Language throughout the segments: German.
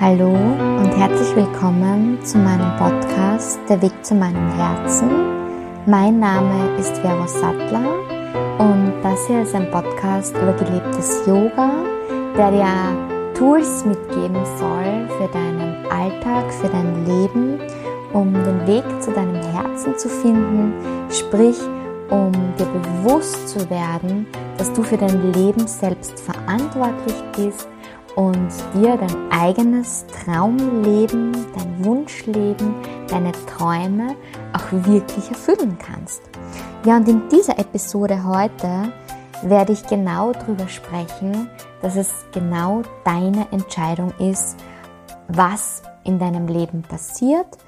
Hallo und herzlich willkommen zu meinem Podcast Der Weg zu meinem Herzen. Mein Name ist Vero Sattler und das hier ist ein Podcast über gelebtes Yoga, der dir Tools mitgeben soll für deinen Alltag, für dein Leben, um den Weg zu deinem Herzen zu finden, sprich um dir bewusst zu werden, dass du für dein Leben selbst verantwortlich bist und dir dein eigenes Traumleben, dein Wunschleben, deine Träume auch wirklich erfüllen kannst. Ja, und in dieser Episode heute werde ich genau darüber sprechen, dass es genau deine Entscheidung ist, was in deinem Leben passiert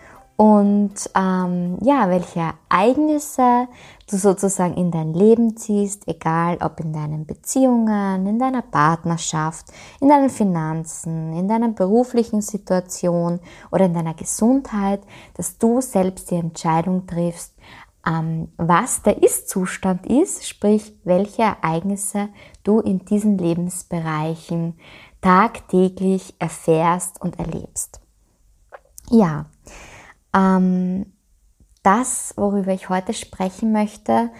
und ähm, ja, welche Ereignisse du sozusagen in dein Leben ziehst, egal ob in deinen Beziehungen, in deiner Partnerschaft, in deinen Finanzen, in deiner beruflichen Situation oder in deiner Gesundheit, dass du selbst die Entscheidung triffst, ähm, was der Ist-Zustand ist, sprich welche Ereignisse du in diesen Lebensbereichen tagtäglich erfährst und erlebst. Ja, ähm, das, worüber ich heute sprechen möchte,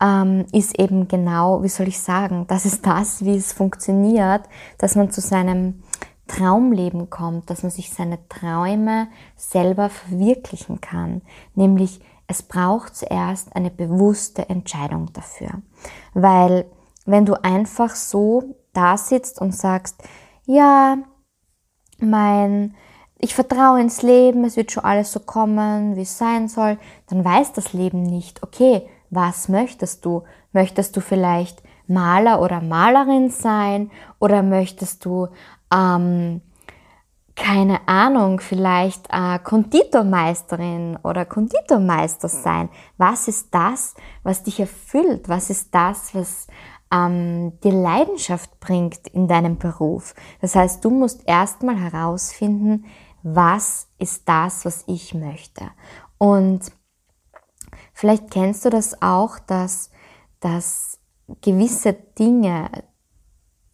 ähm, ist eben genau, wie soll ich sagen, das ist das, wie es funktioniert, dass man zu seinem Traumleben kommt, dass man sich seine Träume selber verwirklichen kann. Nämlich, es braucht zuerst eine bewusste Entscheidung dafür. Weil wenn du einfach so da sitzt und sagst, ja, mein ich vertraue ins Leben, es wird schon alles so kommen, wie es sein soll, dann weiß das Leben nicht, okay, was möchtest du? Möchtest du vielleicht Maler oder Malerin sein oder möchtest du, ähm, keine Ahnung, vielleicht äh, Konditormeisterin oder Konditormeister sein? Was ist das, was dich erfüllt? Was ist das, was ähm, dir Leidenschaft bringt in deinem Beruf? Das heißt, du musst erstmal herausfinden, was ist das, was ich möchte. Und vielleicht kennst du das auch, dass, dass gewisse Dinge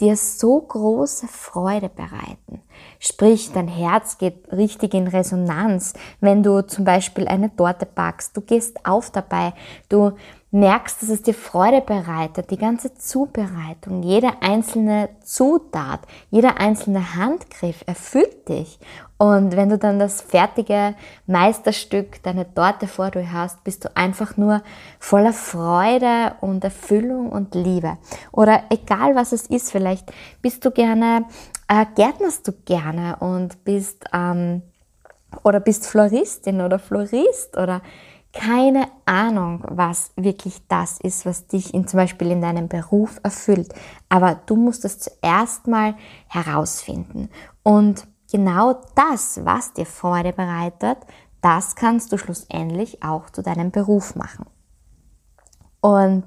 dir so große Freude bereiten. Sprich, dein Herz geht richtig in Resonanz, wenn du zum Beispiel eine Torte backst. Du gehst auf dabei, du merkst, dass es dir Freude bereitet, die ganze Zubereitung, jede einzelne Zutat, jeder einzelne Handgriff erfüllt dich. Und wenn du dann das fertige Meisterstück, deine Torte vor dir hast, bist du einfach nur voller Freude und Erfüllung und Liebe. Oder egal was es ist, vielleicht bist du gerne, äh, gärtnerst du gerne und bist, ähm, oder bist Floristin oder Florist oder keine Ahnung, was wirklich das ist, was dich in, zum Beispiel in deinem Beruf erfüllt. Aber du musst es zuerst mal herausfinden. Und genau das, was dir Freude bereitet, das kannst du schlussendlich auch zu deinem Beruf machen. Und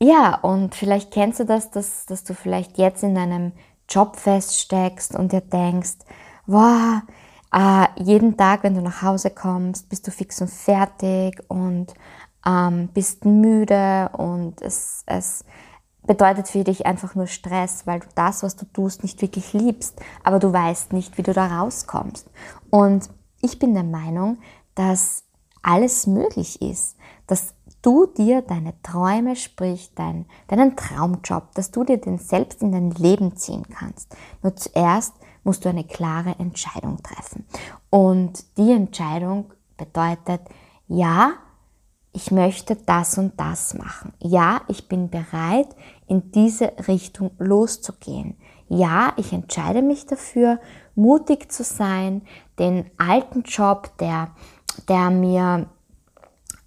ja, und vielleicht kennst du das, dass, dass du vielleicht jetzt in deinem Job feststeckst und dir denkst, wow, äh, jeden Tag, wenn du nach Hause kommst, bist du fix und fertig und ähm, bist müde und es, es bedeutet für dich einfach nur Stress, weil du das, was du tust, nicht wirklich liebst, aber du weißt nicht, wie du da rauskommst. Und ich bin der Meinung, dass alles möglich ist, dass du dir deine Träume, sprich dein, deinen Traumjob, dass du dir den selbst in dein Leben ziehen kannst. Nur zuerst musst du eine klare Entscheidung treffen. Und die Entscheidung bedeutet, ja, ich möchte das und das machen. Ja, ich bin bereit, in diese Richtung loszugehen. Ja, ich entscheide mich dafür, mutig zu sein, den alten Job, der, der mir,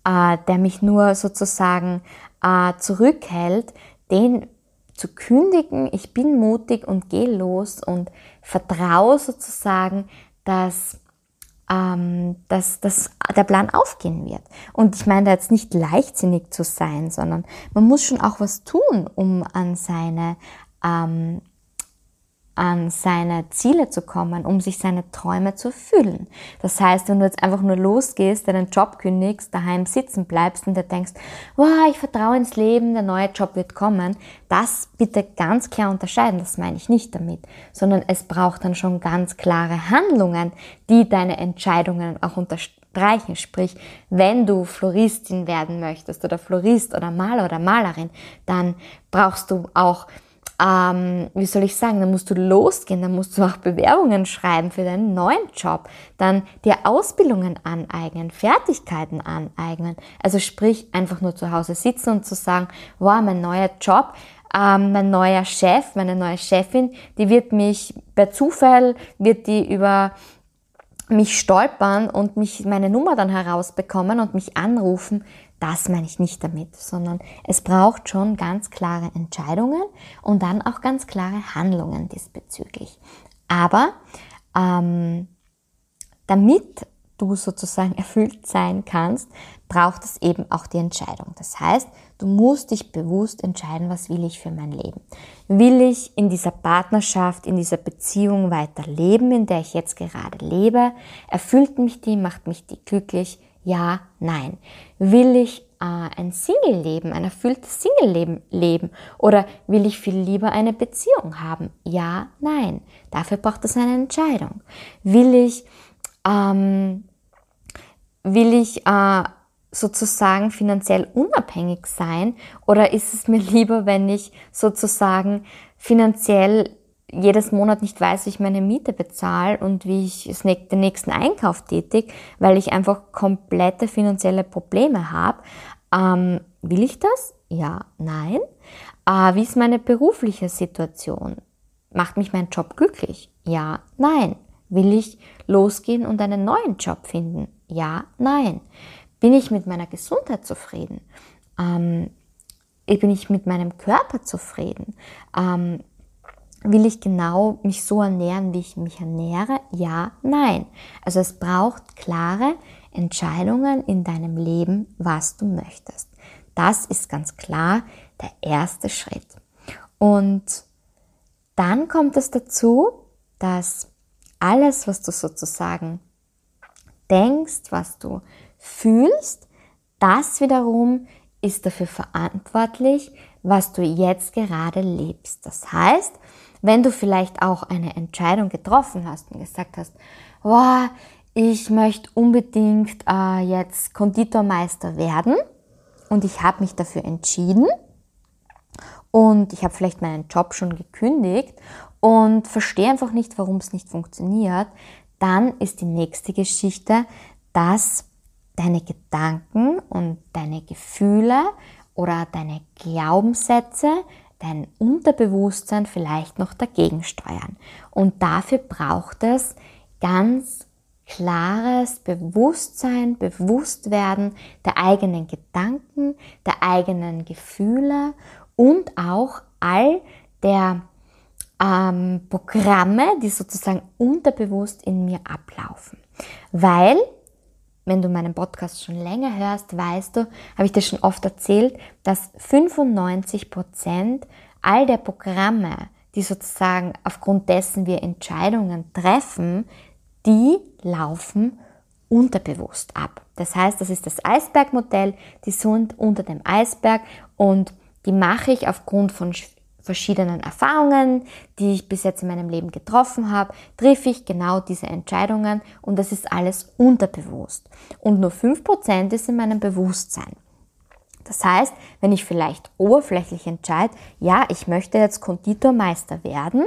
äh, der mich nur sozusagen äh, zurückhält, den zu kündigen, ich bin mutig und gehe los und vertraue sozusagen, dass, ähm, dass, dass der Plan aufgehen wird. Und ich meine da jetzt nicht leichtsinnig zu sein, sondern man muss schon auch was tun, um an seine, ähm, an seine Ziele zu kommen, um sich seine Träume zu erfüllen. Das heißt, wenn du jetzt einfach nur losgehst, deinen Job kündigst, daheim sitzen bleibst und dir denkst, wow, ich vertraue ins Leben, der neue Job wird kommen, das bitte ganz klar unterscheiden, das meine ich nicht damit, sondern es braucht dann schon ganz klare Handlungen, die deine Entscheidungen auch unterstreichen. Sprich, wenn du Floristin werden möchtest oder Florist oder Maler oder Malerin, dann brauchst du auch ähm, wie soll ich sagen, dann musst du losgehen, dann musst du auch Bewerbungen schreiben für deinen neuen Job, dann dir Ausbildungen aneignen, Fertigkeiten aneignen. Also sprich, einfach nur zu Hause sitzen und zu sagen, wow, mein neuer Job, ähm, mein neuer Chef, meine neue Chefin, die wird mich per Zufall, wird die über mich stolpern und mich meine Nummer dann herausbekommen und mich anrufen, das meine ich nicht damit, sondern es braucht schon ganz klare Entscheidungen und dann auch ganz klare Handlungen diesbezüglich. Aber ähm, damit du sozusagen erfüllt sein kannst, braucht es eben auch die Entscheidung. Das heißt, du musst dich bewusst entscheiden, was will ich für mein Leben. Will ich in dieser Partnerschaft, in dieser Beziehung weiter leben, in der ich jetzt gerade lebe? Erfüllt mich die, macht mich die glücklich? Ja, nein. Will ich äh, ein Single-Leben, ein erfülltes Single-Leben leben? Oder will ich viel lieber eine Beziehung haben? Ja, nein. Dafür braucht es eine Entscheidung. Will ich, ähm, will ich äh, sozusagen finanziell unabhängig sein? Oder ist es mir lieber, wenn ich sozusagen finanziell jedes Monat nicht weiß, wie ich meine Miete bezahle und wie ich den nächsten Einkauf tätig, weil ich einfach komplette finanzielle Probleme habe. Ähm, will ich das? Ja, nein. Äh, wie ist meine berufliche Situation? Macht mich mein Job glücklich? Ja, nein. Will ich losgehen und einen neuen Job finden? Ja, nein. Bin ich mit meiner Gesundheit zufrieden? Ähm, bin ich mit meinem Körper zufrieden? Ähm, Will ich genau mich so ernähren, wie ich mich ernähre? Ja, nein. Also es braucht klare Entscheidungen in deinem Leben, was du möchtest. Das ist ganz klar der erste Schritt. Und dann kommt es dazu, dass alles, was du sozusagen denkst, was du fühlst, das wiederum ist dafür verantwortlich, was du jetzt gerade lebst. Das heißt, wenn du vielleicht auch eine Entscheidung getroffen hast und gesagt hast, wow, ich möchte unbedingt äh, jetzt Konditormeister werden und ich habe mich dafür entschieden und ich habe vielleicht meinen Job schon gekündigt und verstehe einfach nicht, warum es nicht funktioniert, dann ist die nächste Geschichte, dass deine Gedanken und deine Gefühle oder deine Glaubenssätze dein Unterbewusstsein vielleicht noch dagegen steuern. Und dafür braucht es ganz klares Bewusstsein, Bewusstwerden der eigenen Gedanken, der eigenen Gefühle und auch all der ähm, Programme, die sozusagen unterbewusst in mir ablaufen. Weil wenn du meinen Podcast schon länger hörst, weißt du, habe ich dir schon oft erzählt, dass 95 Prozent all der Programme, die sozusagen aufgrund dessen wir Entscheidungen treffen, die laufen unterbewusst ab. Das heißt, das ist das Eisbergmodell, die sind unter dem Eisberg und die mache ich aufgrund von verschiedenen Erfahrungen, die ich bis jetzt in meinem Leben getroffen habe, treffe ich genau diese Entscheidungen und das ist alles unterbewusst. Und nur 5% ist in meinem Bewusstsein. Das heißt, wenn ich vielleicht oberflächlich entscheide, ja, ich möchte jetzt Konditormeister werden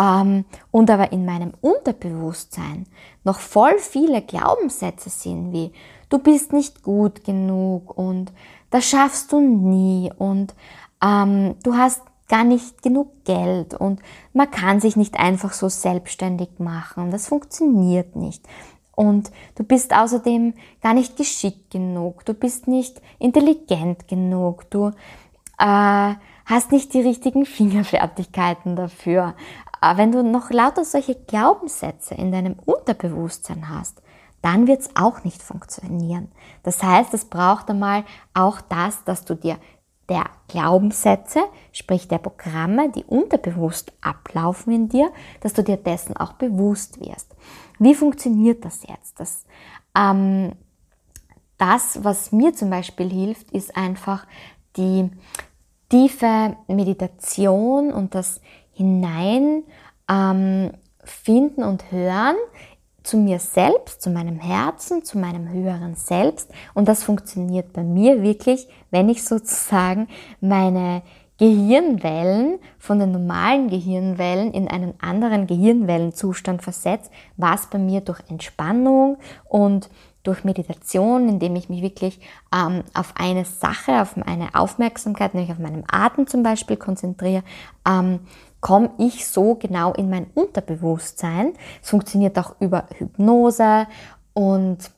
ähm, und aber in meinem Unterbewusstsein noch voll viele Glaubenssätze sind wie du bist nicht gut genug und das schaffst du nie und ähm, du hast gar nicht genug Geld und man kann sich nicht einfach so selbstständig machen. Das funktioniert nicht. Und du bist außerdem gar nicht geschickt genug, du bist nicht intelligent genug, du äh, hast nicht die richtigen Fingerfertigkeiten dafür. Äh, wenn du noch lauter solche Glaubenssätze in deinem Unterbewusstsein hast, dann wird es auch nicht funktionieren. Das heißt, es braucht einmal auch das, dass du dir der Glaubenssätze, sprich der Programme, die unterbewusst ablaufen in dir, dass du dir dessen auch bewusst wirst. Wie funktioniert das jetzt? Das, ähm, das was mir zum Beispiel hilft, ist einfach die tiefe Meditation und das Hinein ähm, und hören zu mir selbst, zu meinem Herzen, zu meinem höheren Selbst. Und das funktioniert bei mir wirklich, wenn ich sozusagen meine Gehirnwellen von den normalen Gehirnwellen in einen anderen Gehirnwellenzustand versetze, was bei mir durch Entspannung und durch Meditation, indem ich mich wirklich ähm, auf eine Sache, auf meine Aufmerksamkeit, nämlich auf meinen Atem zum Beispiel konzentriere, ähm, komme ich so genau in mein Unterbewusstsein. Es funktioniert auch über Hypnose und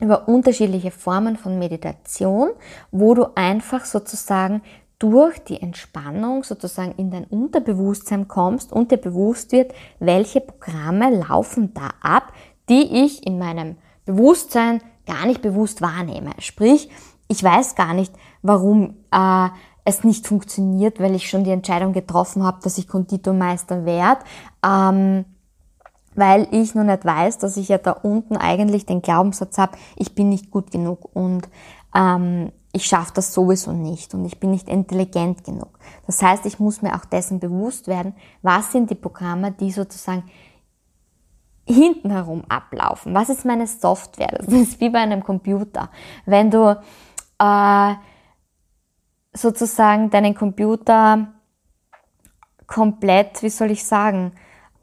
über unterschiedliche Formen von Meditation, wo du einfach sozusagen durch die Entspannung sozusagen in dein Unterbewusstsein kommst und dir bewusst wird, welche Programme laufen da ab, die ich in meinem Bewusstsein gar nicht bewusst wahrnehme. Sprich, ich weiß gar nicht, warum äh, es nicht funktioniert, weil ich schon die Entscheidung getroffen habe, dass ich Konditormeister werde, ähm, weil ich noch nicht weiß, dass ich ja da unten eigentlich den Glaubenssatz habe, ich bin nicht gut genug und ähm, ich schaffe das sowieso nicht und ich bin nicht intelligent genug. Das heißt, ich muss mir auch dessen bewusst werden, was sind die Programme, die sozusagen hinten herum ablaufen. Was ist meine Software? Das ist wie bei einem Computer. Wenn du äh, sozusagen deinen Computer komplett, wie soll ich sagen,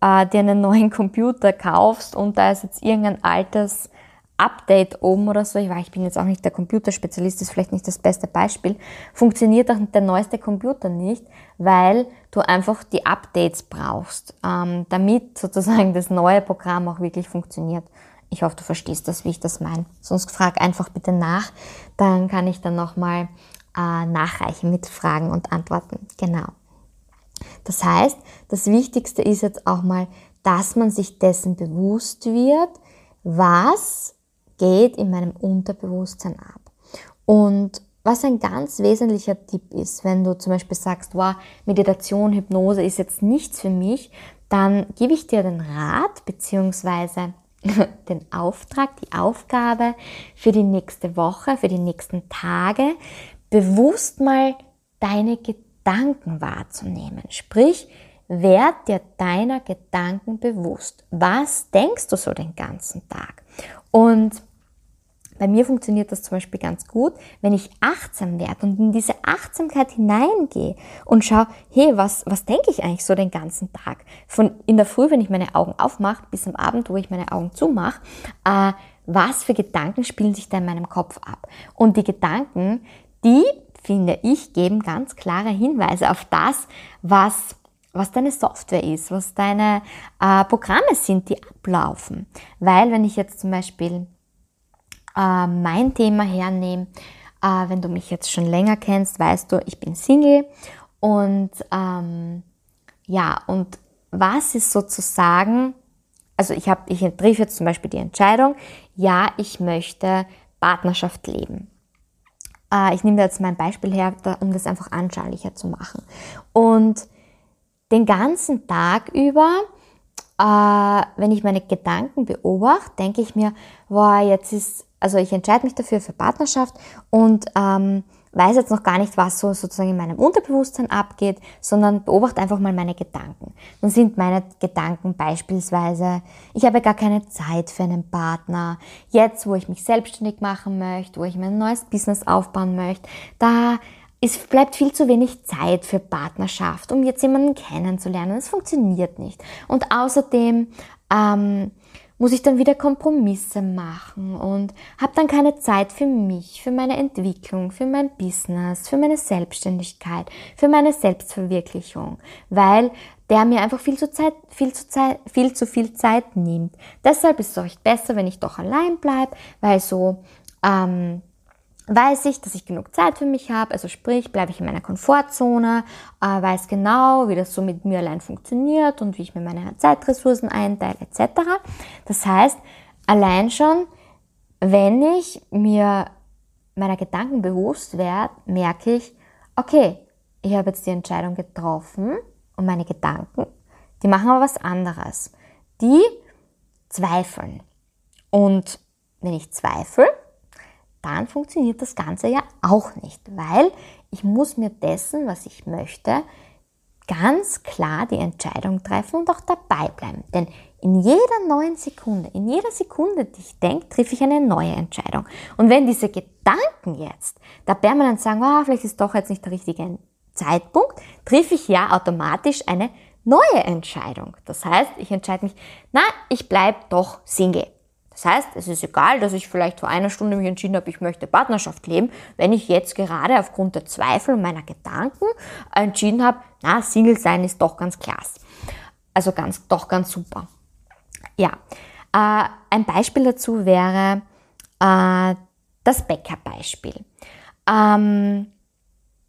äh, dir einen neuen Computer kaufst und da ist jetzt irgendein altes Update oben oder so, ich weiß, ich bin jetzt auch nicht der Computerspezialist, ist vielleicht nicht das beste Beispiel, funktioniert auch der neueste Computer nicht, weil du einfach die Updates brauchst, ähm, damit sozusagen das neue Programm auch wirklich funktioniert. Ich hoffe, du verstehst das, wie ich das meine. Sonst frag einfach bitte nach, dann kann ich dann nochmal äh, nachreichen mit Fragen und Antworten. Genau. Das heißt, das Wichtigste ist jetzt auch mal, dass man sich dessen bewusst wird, was geht in meinem Unterbewusstsein ab. Und was ein ganz wesentlicher Tipp ist, wenn du zum Beispiel sagst, wow, Meditation, Hypnose ist jetzt nichts für mich, dann gebe ich dir den Rat beziehungsweise den Auftrag, die Aufgabe für die nächste Woche, für die nächsten Tage, bewusst mal deine Gedanken wahrzunehmen. Sprich, werd dir deiner Gedanken bewusst. Was denkst du so den ganzen Tag? Und bei mir funktioniert das zum Beispiel ganz gut, wenn ich achtsam werde und in diese Achtsamkeit hineingehe und schaue, hey, was, was denke ich eigentlich so den ganzen Tag? Von in der Früh, wenn ich meine Augen aufmache, bis am Abend, wo ich meine Augen zumache, äh, was für Gedanken spielen sich da in meinem Kopf ab? Und die Gedanken, die, finde ich, geben ganz klare Hinweise auf das, was, was deine Software ist, was deine äh, Programme sind, die ablaufen. Weil wenn ich jetzt zum Beispiel äh, mein Thema hernehme, äh, wenn du mich jetzt schon länger kennst, weißt du, ich bin Single und ähm, ja, und was ist sozusagen, also ich habe, ich treffe jetzt zum Beispiel die Entscheidung, ja, ich möchte Partnerschaft leben. Äh, ich nehme jetzt mein Beispiel her, um das einfach anschaulicher zu machen. Und den ganzen Tag über, äh, wenn ich meine Gedanken beobachte, denke ich mir, wow, jetzt ist, also ich entscheide mich dafür für Partnerschaft und ähm, weiß jetzt noch gar nicht, was so sozusagen in meinem Unterbewusstsein abgeht, sondern beobachte einfach mal meine Gedanken. Dann sind meine Gedanken beispielsweise, ich habe gar keine Zeit für einen Partner. Jetzt, wo ich mich selbstständig machen möchte, wo ich mein neues Business aufbauen möchte, da es bleibt viel zu wenig Zeit für Partnerschaft, um jetzt jemanden kennenzulernen. Es funktioniert nicht. Und außerdem ähm, muss ich dann wieder Kompromisse machen und habe dann keine Zeit für mich, für meine Entwicklung, für mein Business, für meine Selbstständigkeit, für meine Selbstverwirklichung, weil der mir einfach viel zu, Zeit, viel zu, Zeit, viel, zu viel Zeit nimmt. Deshalb ist es euch besser, wenn ich doch allein bleibe, weil so ähm, weiß ich, dass ich genug Zeit für mich habe, also sprich, bleibe ich in meiner Komfortzone, äh, weiß genau, wie das so mit mir allein funktioniert und wie ich mir meine Zeitressourcen einteile etc. Das heißt, allein schon, wenn ich mir meiner Gedanken bewusst werde, merke ich, okay, ich habe jetzt die Entscheidung getroffen und meine Gedanken, die machen aber was anderes. Die zweifeln. Und wenn ich zweifle, dann funktioniert das Ganze ja auch nicht, weil ich muss mir dessen, was ich möchte, ganz klar die Entscheidung treffen und auch dabei bleiben. Denn in jeder neuen Sekunde, in jeder Sekunde, die ich denke, treffe ich eine neue Entscheidung. Und wenn diese Gedanken jetzt da permanent sagen, oh, vielleicht ist doch jetzt nicht der richtige Zeitpunkt, treffe ich ja automatisch eine neue Entscheidung. Das heißt, ich entscheide mich, na, ich bleibe doch Single. Das heißt, es ist egal, dass ich vielleicht vor einer Stunde mich entschieden habe, ich möchte Partnerschaft leben, wenn ich jetzt gerade aufgrund der Zweifel und meiner Gedanken entschieden habe, na, Single sein ist doch ganz klasse. Also ganz, doch ganz super. Ja, äh, ein Beispiel dazu wäre äh, das Bäckerbeispiel. Ähm,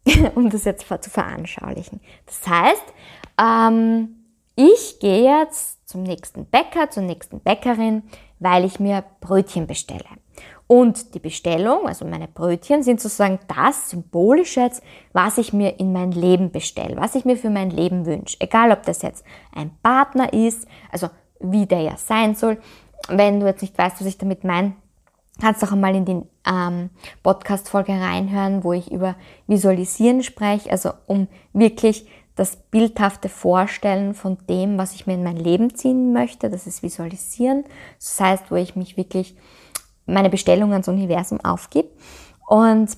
um das jetzt zu veranschaulichen. Das heißt, ähm, ich gehe jetzt zum nächsten Bäcker, zur nächsten Bäckerin, weil ich mir Brötchen bestelle. Und die Bestellung, also meine Brötchen, sind sozusagen das Symbolische jetzt, was ich mir in mein Leben bestelle, was ich mir für mein Leben wünsche. Egal, ob das jetzt ein Partner ist, also wie der ja sein soll. Wenn du jetzt nicht weißt, was ich damit meine, kannst du auch einmal in die ähm, Podcast-Folge reinhören, wo ich über Visualisieren spreche, also um wirklich das bildhafte Vorstellen von dem, was ich mir in mein Leben ziehen möchte, das ist Visualisieren. Das heißt, wo ich mich wirklich meine Bestellung ans Universum aufgebe. Und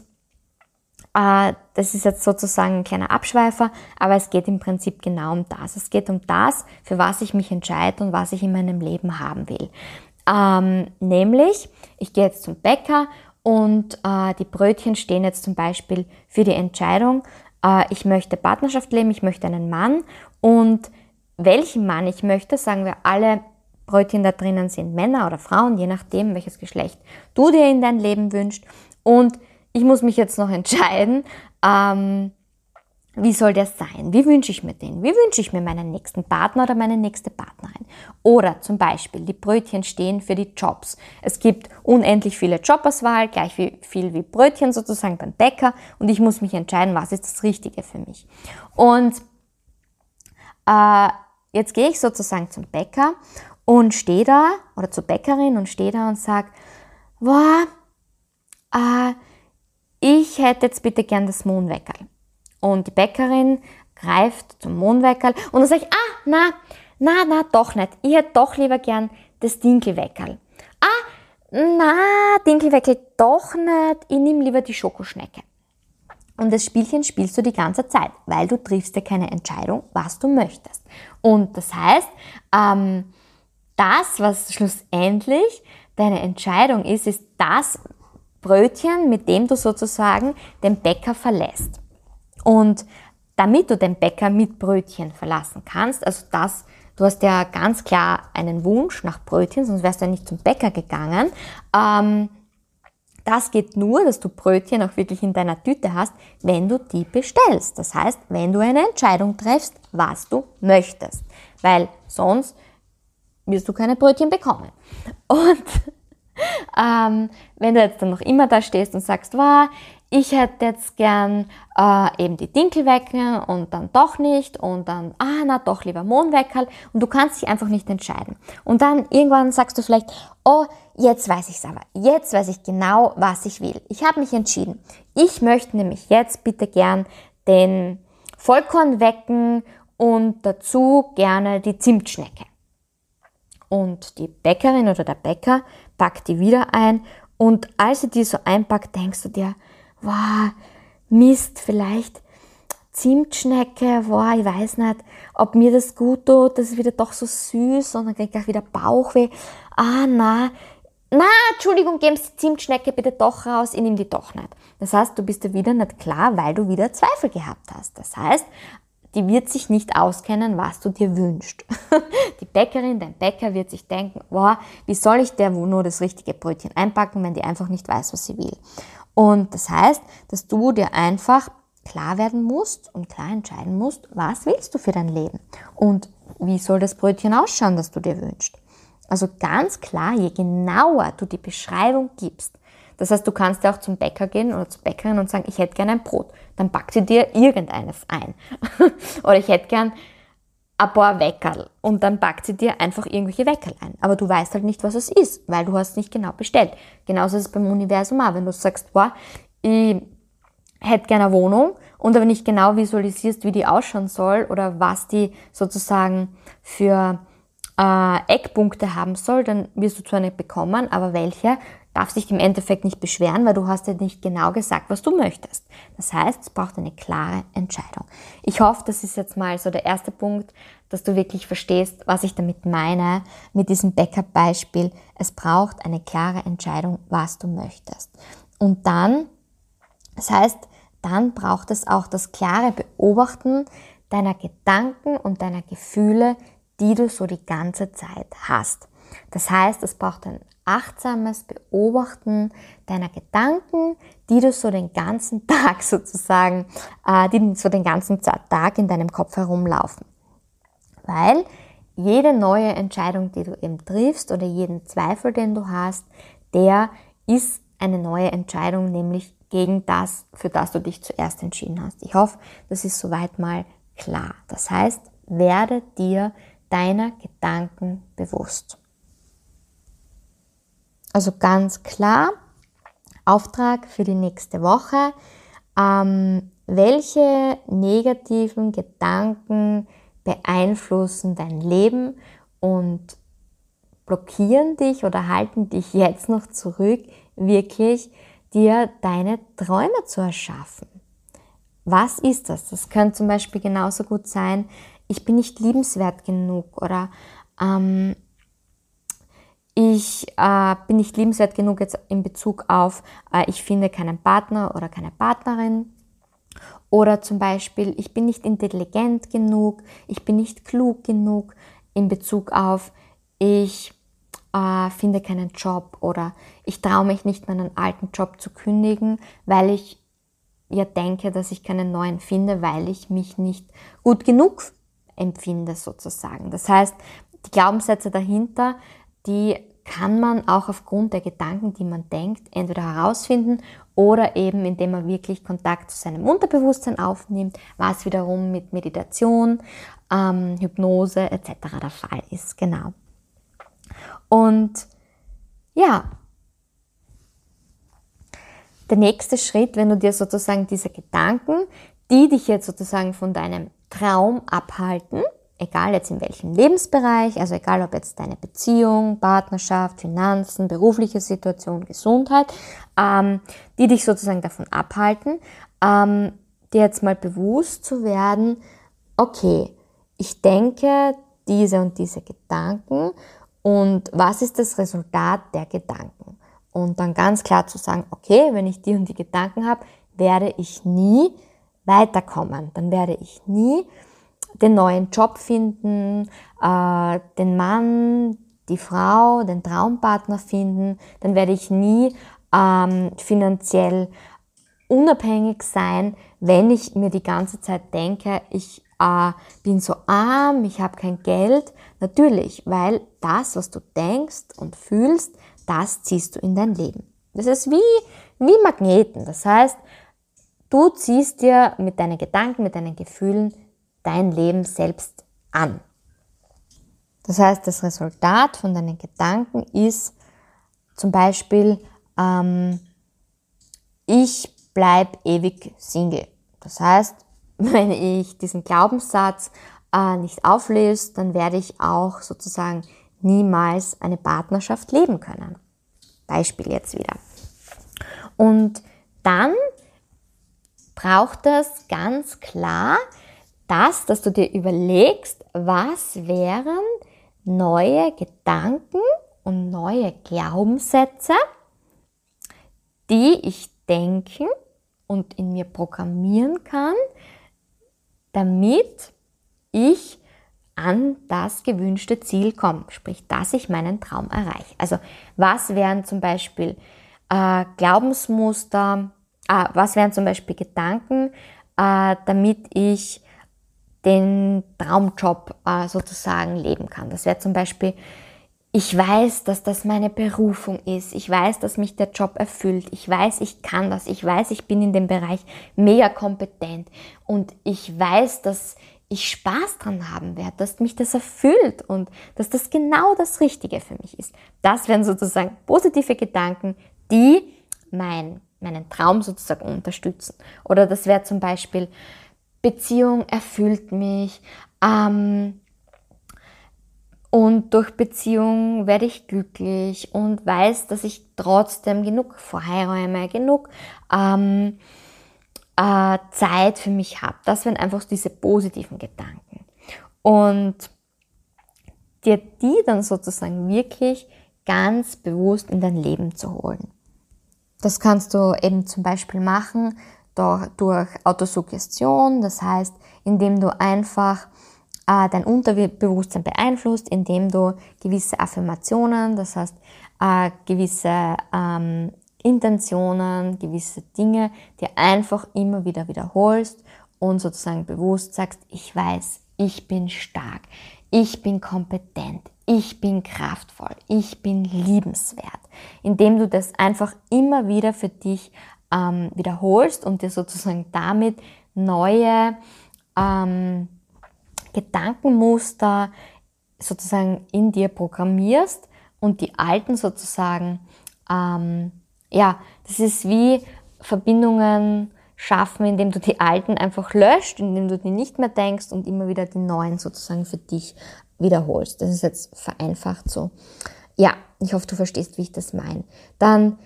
äh, das ist jetzt sozusagen ein kleiner Abschweifer, aber es geht im Prinzip genau um das. Es geht um das, für was ich mich entscheide und was ich in meinem Leben haben will. Ähm, nämlich, ich gehe jetzt zum Bäcker und äh, die Brötchen stehen jetzt zum Beispiel für die Entscheidung, äh, ich möchte Partnerschaft leben, ich möchte einen Mann und welchen Mann ich möchte, sagen wir alle Brötchen da drinnen sind Männer oder Frauen, je nachdem, welches Geschlecht du dir in dein Leben wünschst. Und ich muss mich jetzt noch entscheiden, ähm, wie soll der sein? Wie wünsche ich mir den? Wie wünsche ich mir meinen nächsten Partner oder meine nächste Partnerin? Oder zum Beispiel, die Brötchen stehen für die Jobs. Es gibt unendlich viele Jobauswahl, gleich wie viel wie Brötchen sozusagen beim Bäcker und ich muss mich entscheiden, was ist das Richtige für mich. Und äh, jetzt gehe ich sozusagen zum Bäcker und stehe da oder zur Bäckerin und stehe da und sage, boah, äh, ich hätte jetzt bitte gern das Mohnweckerl. Und die Bäckerin greift zum Mohnweckerl und dann sage ich, ah, na, na, na, doch nicht. Ich hätte doch lieber gern das Dinkelweckerl. Ah, na, Dinkelweckerl doch nicht. Ich nehme lieber die Schokoschnecke. Und das Spielchen spielst du die ganze Zeit, weil du triffst dir keine Entscheidung, was du möchtest. Und das heißt, ähm, das, was schlussendlich deine Entscheidung ist, ist das Brötchen, mit dem du sozusagen den Bäcker verlässt. Und damit du den Bäcker mit Brötchen verlassen kannst, also das, du hast ja ganz klar einen Wunsch nach Brötchen, sonst wärst du ja nicht zum Bäcker gegangen. Ähm, das geht nur, dass du Brötchen auch wirklich in deiner Tüte hast, wenn du die bestellst. Das heißt, wenn du eine Entscheidung triffst, was du möchtest. Weil sonst wirst du keine Brötchen bekommen. Und ähm, wenn du jetzt dann noch immer da stehst und sagst, wow, ich hätte jetzt gern äh, eben die Dinkelwecken und dann doch nicht und dann, ah, na doch lieber Mohnweckerl und du kannst dich einfach nicht entscheiden. Und dann irgendwann sagst du vielleicht, oh, jetzt weiß ich's aber, jetzt weiß ich genau, was ich will. Ich habe mich entschieden. Ich möchte nämlich jetzt bitte gern den Vollkorn wecken und dazu gerne die Zimtschnecke. Und die Bäckerin oder der Bäcker packt die wieder ein und als sie die so einpackt, denkst du dir, wow, Mist, vielleicht Zimtschnecke, wow, ich weiß nicht, ob mir das gut tut, das ist wieder doch so süß und dann krieg ich auch wieder Bauchweh. Ah, na, na, Entschuldigung, geben Sie die Zimtschnecke bitte doch raus, ich nehme die doch nicht. Das heißt, du bist dir wieder nicht klar, weil du wieder Zweifel gehabt hast. Das heißt, die wird sich nicht auskennen, was du dir wünschst. Die Bäckerin, dein Bäcker wird sich denken, wow, wie soll ich der wo nur das richtige Brötchen einpacken, wenn die einfach nicht weiß, was sie will. Und das heißt, dass du dir einfach klar werden musst und klar entscheiden musst, was willst du für dein Leben und wie soll das Brötchen ausschauen, das du dir wünschst. Also ganz klar, je genauer du die Beschreibung gibst, Das heißt, du kannst ja auch zum Bäcker gehen oder zur Bäckerin und sagen, ich hätte gern ein Brot. Dann backt sie dir irgendeines ein. oder ich hätte gern ein paar Weckerl und dann backt sie dir einfach irgendwelche Weckerl ein. Aber du weißt halt nicht, was es ist, weil du hast nicht genau bestellt. Genauso ist es beim Universum auch. Wenn du sagst, boah, ich hätte gerne eine Wohnung und aber nicht genau visualisierst, wie die ausschauen soll oder was die sozusagen für äh, Eckpunkte haben soll, dann wirst du zwar eine bekommen, aber welche darf sich im Endeffekt nicht beschweren, weil du hast ja nicht genau gesagt, was du möchtest. Das heißt, es braucht eine klare Entscheidung. Ich hoffe, das ist jetzt mal so der erste Punkt, dass du wirklich verstehst, was ich damit meine, mit diesem Backup-Beispiel. Es braucht eine klare Entscheidung, was du möchtest. Und dann, das heißt, dann braucht es auch das klare Beobachten deiner Gedanken und deiner Gefühle, die du so die ganze Zeit hast. Das heißt, es braucht ein achtsames Beobachten deiner Gedanken, die du so den ganzen Tag sozusagen, äh, die so den ganzen Tag in deinem Kopf herumlaufen. Weil jede neue Entscheidung, die du eben triffst oder jeden Zweifel, den du hast, der ist eine neue Entscheidung, nämlich gegen das, für das du dich zuerst entschieden hast. Ich hoffe, das ist soweit mal klar. Das heißt, werde dir deiner Gedanken bewusst. Also ganz klar, Auftrag für die nächste Woche. Ähm, welche negativen Gedanken beeinflussen dein Leben und blockieren dich oder halten dich jetzt noch zurück, wirklich dir deine Träume zu erschaffen? Was ist das? Das könnte zum Beispiel genauso gut sein, ich bin nicht liebenswert genug oder ähm, ich äh, bin nicht liebenswert genug jetzt in Bezug auf, äh, ich finde keinen Partner oder keine Partnerin. Oder zum Beispiel, ich bin nicht intelligent genug, ich bin nicht klug genug in Bezug auf, ich äh, finde keinen Job oder ich traue mich nicht, meinen alten Job zu kündigen, weil ich ja denke, dass ich keinen neuen finde, weil ich mich nicht gut genug empfinde sozusagen. Das heißt, die Glaubenssätze dahinter, die kann man auch aufgrund der Gedanken, die man denkt, entweder herausfinden oder eben indem man wirklich Kontakt zu seinem Unterbewusstsein aufnimmt, was wiederum mit Meditation, ähm, Hypnose etc. der Fall ist. Genau. Und ja, der nächste Schritt, wenn du dir sozusagen diese Gedanken, die dich jetzt sozusagen von deinem Traum abhalten, egal jetzt in welchem Lebensbereich, also egal ob jetzt deine Beziehung, Partnerschaft, Finanzen, berufliche Situation, Gesundheit, ähm, die dich sozusagen davon abhalten, ähm, dir jetzt mal bewusst zu werden, okay, ich denke diese und diese Gedanken und was ist das Resultat der Gedanken? Und dann ganz klar zu sagen, okay, wenn ich die und die Gedanken habe, werde ich nie weiterkommen. Dann werde ich nie den neuen Job finden, äh, den Mann, die Frau, den Traumpartner finden, dann werde ich nie ähm, finanziell unabhängig sein, wenn ich mir die ganze Zeit denke, ich äh, bin so arm, ich habe kein Geld. Natürlich, weil das, was du denkst und fühlst, das ziehst du in dein Leben. Das ist wie, wie Magneten. Das heißt, du ziehst dir mit deinen Gedanken, mit deinen Gefühlen dein Leben selbst an. Das heißt, das Resultat von deinen Gedanken ist zum Beispiel, ähm, ich bleibe ewig Single. Das heißt, wenn ich diesen Glaubenssatz äh, nicht auflöse, dann werde ich auch sozusagen niemals eine Partnerschaft leben können. Beispiel jetzt wieder. Und dann braucht es ganz klar das, dass du dir überlegst, was wären neue Gedanken und neue Glaubenssätze, die ich denken und in mir programmieren kann, damit ich an das gewünschte Ziel komme, sprich, dass ich meinen Traum erreiche. Also was wären zum Beispiel äh, Glaubensmuster, äh, was wären zum Beispiel Gedanken, äh, damit ich den Traumjob äh, sozusagen leben kann. Das wäre zum Beispiel, ich weiß, dass das meine Berufung ist. Ich weiß, dass mich der Job erfüllt. Ich weiß, ich kann das. Ich weiß, ich bin in dem Bereich mega kompetent. Und ich weiß, dass ich Spaß dran haben werde, dass mich das erfüllt und dass das genau das Richtige für mich ist. Das wären sozusagen positive Gedanken, die mein, meinen Traum sozusagen unterstützen. Oder das wäre zum Beispiel, Beziehung erfüllt mich, ähm, und durch Beziehung werde ich glücklich und weiß, dass ich trotzdem genug Freiräume, genug ähm, äh, Zeit für mich habe. Das wären einfach diese positiven Gedanken. Und dir die dann sozusagen wirklich ganz bewusst in dein Leben zu holen. Das kannst du eben zum Beispiel machen durch, Autosuggestion, das heißt, indem du einfach äh, dein Unterbewusstsein beeinflusst, indem du gewisse Affirmationen, das heißt äh, gewisse ähm, Intentionen, gewisse Dinge dir einfach immer wieder wiederholst und sozusagen bewusst sagst, ich weiß, ich bin stark, ich bin kompetent, ich bin kraftvoll, ich bin liebenswert, indem du das einfach immer wieder für dich ähm, wiederholst und dir sozusagen damit neue ähm, Gedankenmuster sozusagen in dir programmierst und die alten sozusagen, ähm, ja, das ist wie Verbindungen schaffen, indem du die alten einfach löscht, indem du die nicht mehr denkst und immer wieder die neuen sozusagen für dich wiederholst. Das ist jetzt vereinfacht so. Ja, ich hoffe, du verstehst, wie ich das meine. Dann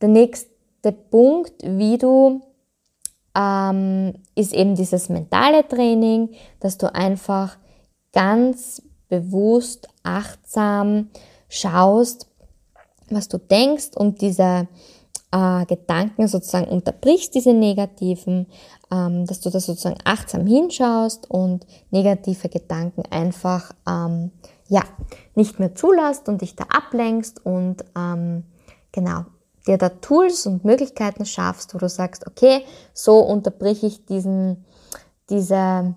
der nächste Punkt, wie du ähm, ist eben dieses mentale Training, dass du einfach ganz bewusst, achtsam schaust, was du denkst und diese äh, Gedanken sozusagen unterbrichst, diese negativen, ähm, dass du da sozusagen achtsam hinschaust und negative Gedanken einfach ähm, ja nicht mehr zulässt und dich da ablenkst und ähm, genau dir da Tools und Möglichkeiten schaffst, wo du sagst, okay, so unterbrich ich diesen, diese,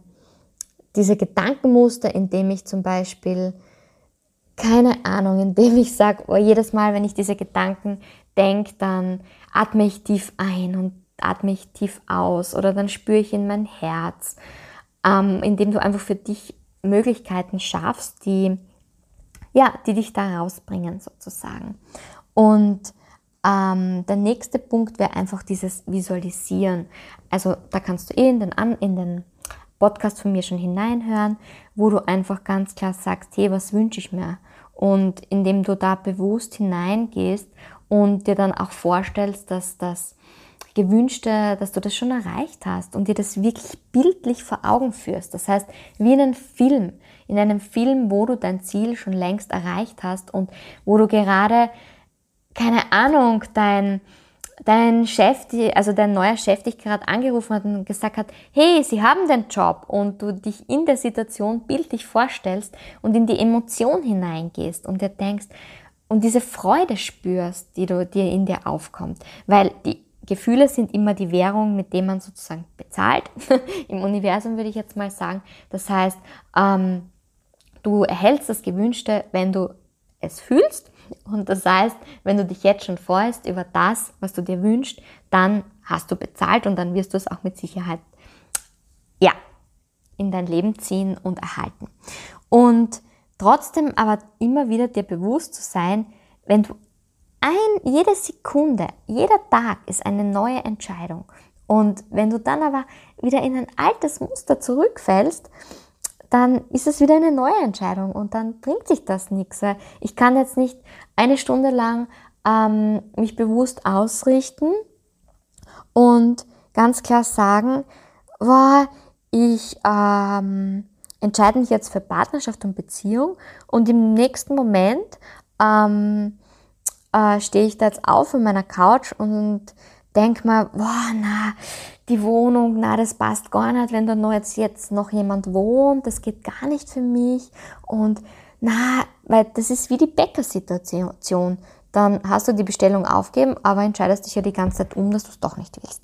diese Gedankenmuster, indem ich zum Beispiel, keine Ahnung, indem ich sage, oh, jedes Mal, wenn ich diese Gedanken denke, dann atme ich tief ein und atme ich tief aus oder dann spüre ich in mein Herz, ähm, indem du einfach für dich Möglichkeiten schaffst, die, ja, die dich da rausbringen sozusagen. Und ähm, der nächste Punkt wäre einfach dieses Visualisieren. Also da kannst du eh in den, in den Podcast von mir schon hineinhören, wo du einfach ganz klar sagst, hey, was wünsche ich mir? Und indem du da bewusst hineingehst und dir dann auch vorstellst, dass das Gewünschte, dass du das schon erreicht hast und dir das wirklich bildlich vor Augen führst. Das heißt, wie in einem Film, in einem Film, wo du dein Ziel schon längst erreicht hast und wo du gerade keine Ahnung, dein, dein Chef, also dein neuer Chef dich gerade angerufen hat und gesagt hat, hey, sie haben den Job und du dich in der Situation bildlich vorstellst und in die Emotion hineingehst und dir denkst und diese Freude spürst, die du dir in dir aufkommt, weil die Gefühle sind immer die Währung, mit der man sozusagen bezahlt. Im Universum würde ich jetzt mal sagen. Das heißt, ähm, du erhältst das Gewünschte, wenn du es fühlst und das heißt, wenn du dich jetzt schon freust über das, was du dir wünschst, dann hast du bezahlt und dann wirst du es auch mit Sicherheit, ja, in dein Leben ziehen und erhalten. Und trotzdem aber immer wieder dir bewusst zu sein, wenn du ein, jede Sekunde, jeder Tag ist eine neue Entscheidung. Und wenn du dann aber wieder in ein altes Muster zurückfällst, dann ist es wieder eine neue Entscheidung und dann bringt sich das nichts. Ich kann jetzt nicht eine Stunde lang ähm, mich bewusst ausrichten und ganz klar sagen, wow, ich ähm, entscheide mich jetzt für Partnerschaft und Beziehung und im nächsten Moment ähm, äh, stehe ich da jetzt auf von meiner Couch und denke mir, boah, na, die Wohnung, na, das passt gar nicht, wenn da noch jetzt, jetzt noch jemand wohnt, das geht gar nicht für mich und na, weil das ist wie die Bäckersituation. Dann hast du die Bestellung aufgeben, aber entscheidest dich ja die ganze Zeit um, dass du es doch nicht willst.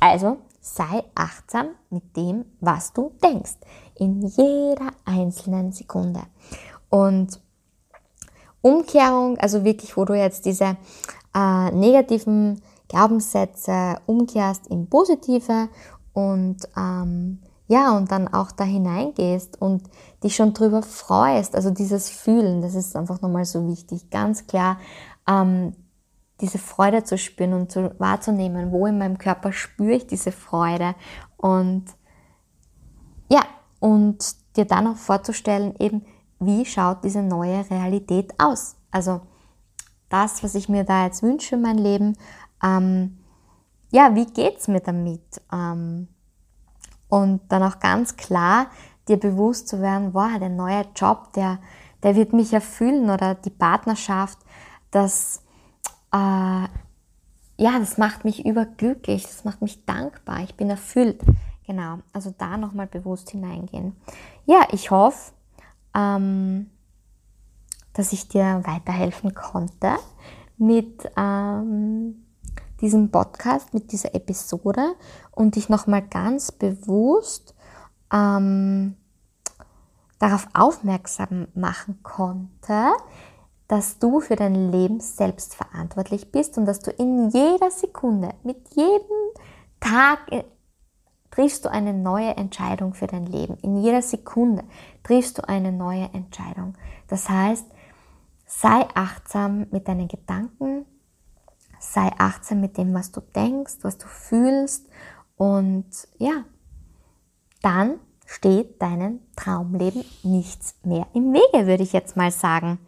Also sei achtsam mit dem, was du denkst. In jeder einzelnen Sekunde. Und Umkehrung, also wirklich, wo du jetzt diese äh, negativen Glaubenssätze umkehrst in positive und ähm, ja, und dann auch da hineingehst und dich schon drüber freust. Also dieses Fühlen, das ist einfach nochmal so wichtig. Ganz klar, ähm, diese Freude zu spüren und zu, wahrzunehmen, wo in meinem Körper spüre ich diese Freude und ja, und dir dann auch vorzustellen, eben, wie schaut diese neue Realität aus? Also das, was ich mir da jetzt wünsche in mein Leben, ähm, ja, wie geht's mir damit? Ähm, und dann auch ganz klar dir bewusst zu werden, wow, der neue Job, der, der wird mich erfüllen oder die Partnerschaft, das, äh, ja, das macht mich überglücklich, das macht mich dankbar, ich bin erfüllt. Genau, also da nochmal bewusst hineingehen. Ja, ich hoffe, ähm, dass ich dir weiterhelfen konnte mit ähm, diesem Podcast, mit dieser Episode und dich nochmal ganz bewusst ähm, darauf aufmerksam machen konnte, dass du für dein Leben selbst verantwortlich bist und dass du in jeder Sekunde, mit jedem Tag äh, triffst du eine neue Entscheidung für dein Leben. In jeder Sekunde triffst du eine neue Entscheidung. Das heißt, sei achtsam mit deinen Gedanken, sei achtsam mit dem, was du denkst, was du fühlst und ja, dann steht deinem Traumleben nichts mehr im Wege, würde ich jetzt mal sagen.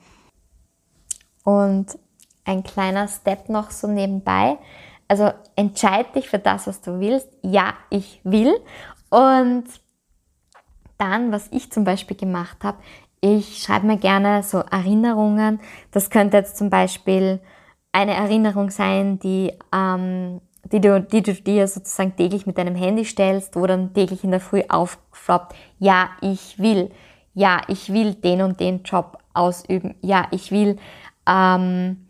Und ein kleiner Step noch so nebenbei. Also entscheid dich für das, was du willst. Ja, ich will. Und dann, was ich zum Beispiel gemacht habe, ich schreibe mir gerne so Erinnerungen. Das könnte jetzt zum Beispiel eine Erinnerung sein, die, ähm, die, du, die du dir sozusagen täglich mit deinem Handy stellst, wo dann täglich in der Früh aufploppt, ja, ich will, ja, ich will den und den Job ausüben, ja, ich will, ähm,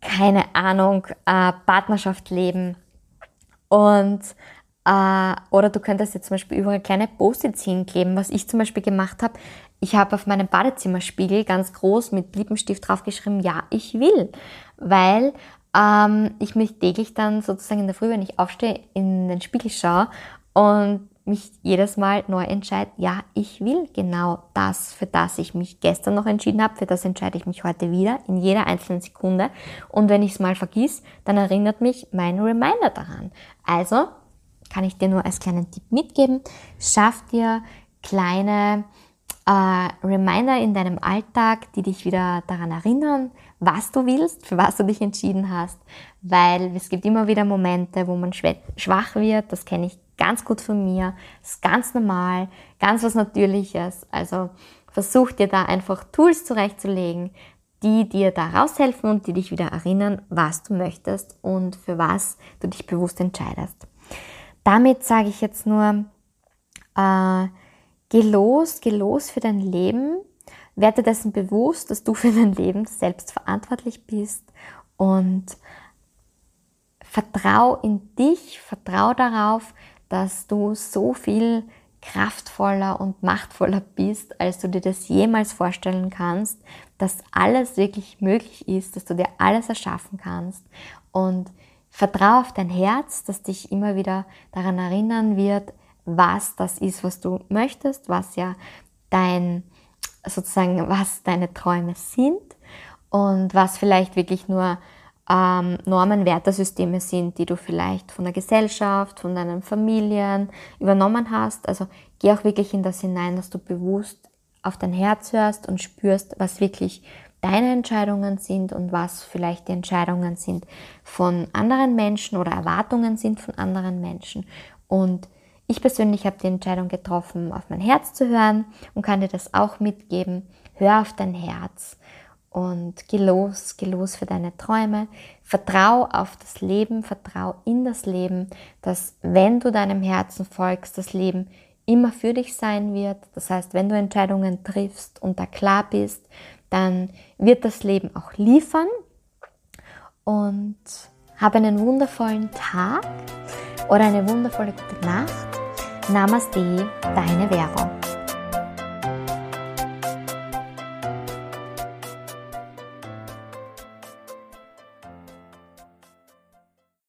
keine Ahnung, äh, Partnerschaft leben. Und äh, oder du könntest jetzt zum Beispiel überall kleine Post-its hinkleben, was ich zum Beispiel gemacht habe. Ich habe auf meinem Badezimmerspiegel ganz groß mit Lippenstift draufgeschrieben, ja, ich will. Weil ähm, ich mich täglich dann sozusagen in der Früh, wenn ich aufstehe, in den Spiegel schaue und mich jedes Mal neu entscheide, ja, ich will genau das, für das ich mich gestern noch entschieden habe, für das entscheide ich mich heute wieder, in jeder einzelnen Sekunde. Und wenn ich es mal vergiss, dann erinnert mich mein Reminder daran. Also kann ich dir nur als kleinen Tipp mitgeben, schaff dir kleine äh, Reminder in deinem Alltag, die dich wieder daran erinnern, was du willst, für was du dich entschieden hast, weil es gibt immer wieder Momente, wo man schwach wird, das kenne ich ganz gut von mir, das ist ganz normal, ganz was Natürliches, also versuch dir da einfach Tools zurechtzulegen, die dir da raushelfen und die dich wieder erinnern, was du möchtest und für was du dich bewusst entscheidest. Damit sage ich jetzt nur, äh, Geh los, geh los für dein Leben. Werde dessen bewusst, dass du für dein Leben selbst verantwortlich bist und vertrau in dich, vertrau darauf, dass du so viel kraftvoller und machtvoller bist, als du dir das jemals vorstellen kannst, dass alles wirklich möglich ist, dass du dir alles erschaffen kannst und vertrau auf dein Herz, das dich immer wieder daran erinnern wird, was das ist, was du möchtest, was ja dein, sozusagen, was deine Träume sind und was vielleicht wirklich nur ähm, Normen, Wertesysteme sind, die du vielleicht von der Gesellschaft, von deinen Familien übernommen hast. Also geh auch wirklich in das hinein, dass du bewusst auf dein Herz hörst und spürst, was wirklich deine Entscheidungen sind und was vielleicht die Entscheidungen sind von anderen Menschen oder Erwartungen sind von anderen Menschen. Und ich persönlich habe die Entscheidung getroffen, auf mein Herz zu hören und kann dir das auch mitgeben. Hör auf dein Herz und geh los, geh los für deine Träume. Vertrau auf das Leben, vertrau in das Leben, dass wenn du deinem Herzen folgst, das Leben immer für dich sein wird. Das heißt, wenn du Entscheidungen triffst und da klar bist, dann wird das Leben auch liefern. Und habe einen wundervollen Tag oder eine wundervolle gute Nacht. Namaste, deine Vero.